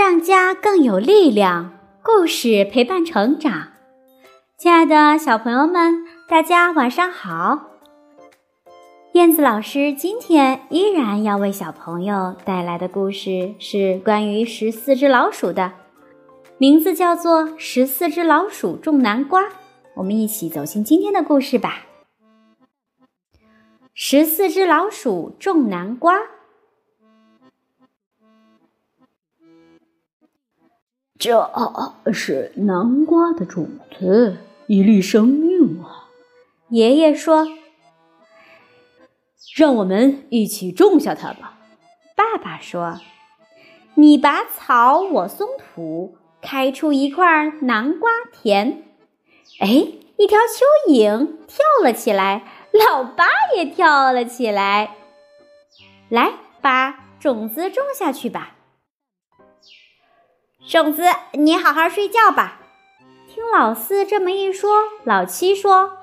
让家更有力量，故事陪伴成长。亲爱的小朋友们，大家晚上好！燕子老师今天依然要为小朋友带来的故事是关于十四只老鼠的，名字叫做《十四只老鼠种南瓜》。我们一起走进今天的故事吧。十四只老鼠种南瓜。这是南瓜的种子，一粒生命啊！爷爷说：“让我们一起种下它吧。”爸爸说：“你拔草，我松土，开出一块南瓜田。”哎，一条蚯蚓跳了起来，老八也跳了起来。来，把种子种下去吧。种子，你好好睡觉吧。听老四这么一说，老七说：“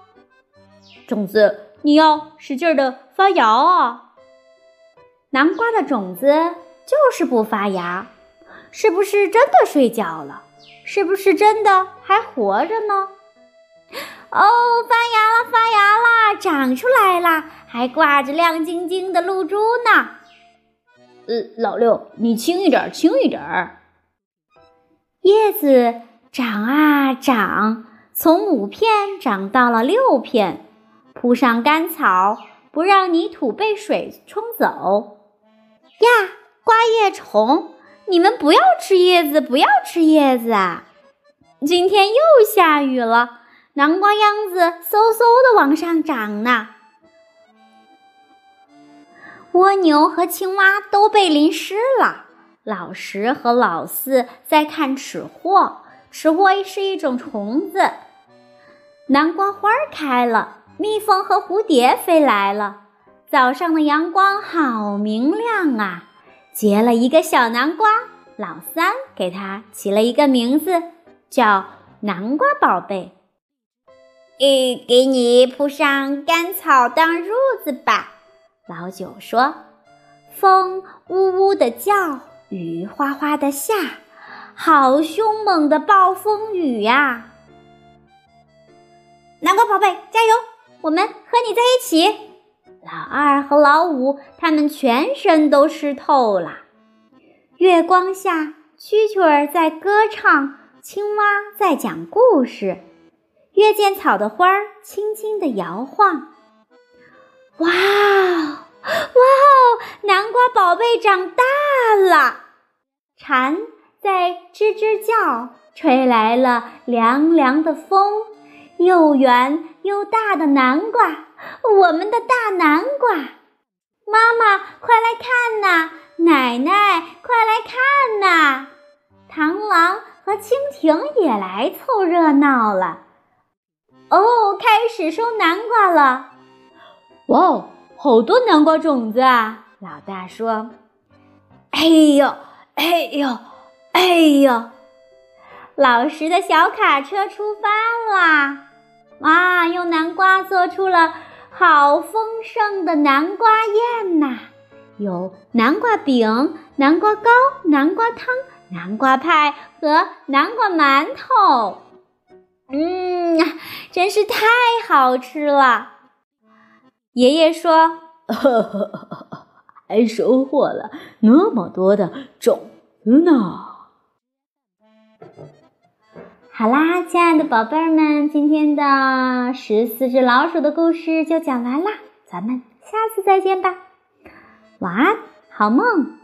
种子，你要使劲的发芽啊！”南瓜的种子就是不发芽，是不是真的睡觉了？是不是真的还活着呢？哦，发芽了，发芽了，长出来了，还挂着亮晶晶的露珠呢。呃，老六，你轻一点，轻一点儿。叶子长啊长，从五片长到了六片，铺上干草，不让泥土被水冲走。呀，瓜叶虫，你们不要吃叶子，不要吃叶子啊！今天又下雨了，南瓜秧子嗖嗖的往上长呢。蜗牛和青蛙都被淋湿了。老十和老四在看吃货，吃货是一种虫子。南瓜花开了，蜜蜂和蝴蝶飞来了。早上的阳光好明亮啊！结了一个小南瓜，老三给它起了一个名字，叫南瓜宝贝。嗯，给你铺上干草当褥子吧。老九说：“风呜呜地叫。”雨哗哗的下，好凶猛的暴风雨呀！南瓜宝贝，加油！我们和你在一起。老二和老五他们全身都湿透了。月光下，蛐蛐儿在歌唱，青蛙在讲故事，月见草的花儿轻轻地摇晃。哇哦！哇哦！南瓜宝贝长大了，蝉在吱吱叫，吹来了凉凉的风。又圆又大的南瓜，我们的大南瓜！妈妈，快来看呐！奶奶，快来看呐！螳螂和蜻蜓也来凑热闹了。哦，开始收南瓜了！哇哦！好多南瓜种子啊！老大说：“哎呦，哎呦，哎呦！”老实的小卡车出发啦！哇，用南瓜做出了好丰盛的南瓜宴呐！有南瓜饼、南瓜糕、南瓜汤、南瓜派和南瓜馒头。嗯，真是太好吃了。爷爷说：“ 还收获了那么多的种子呢。”好啦，亲爱的宝贝儿们，今天的十四只老鼠的故事就讲完啦，咱们下次再见吧，晚安，好梦。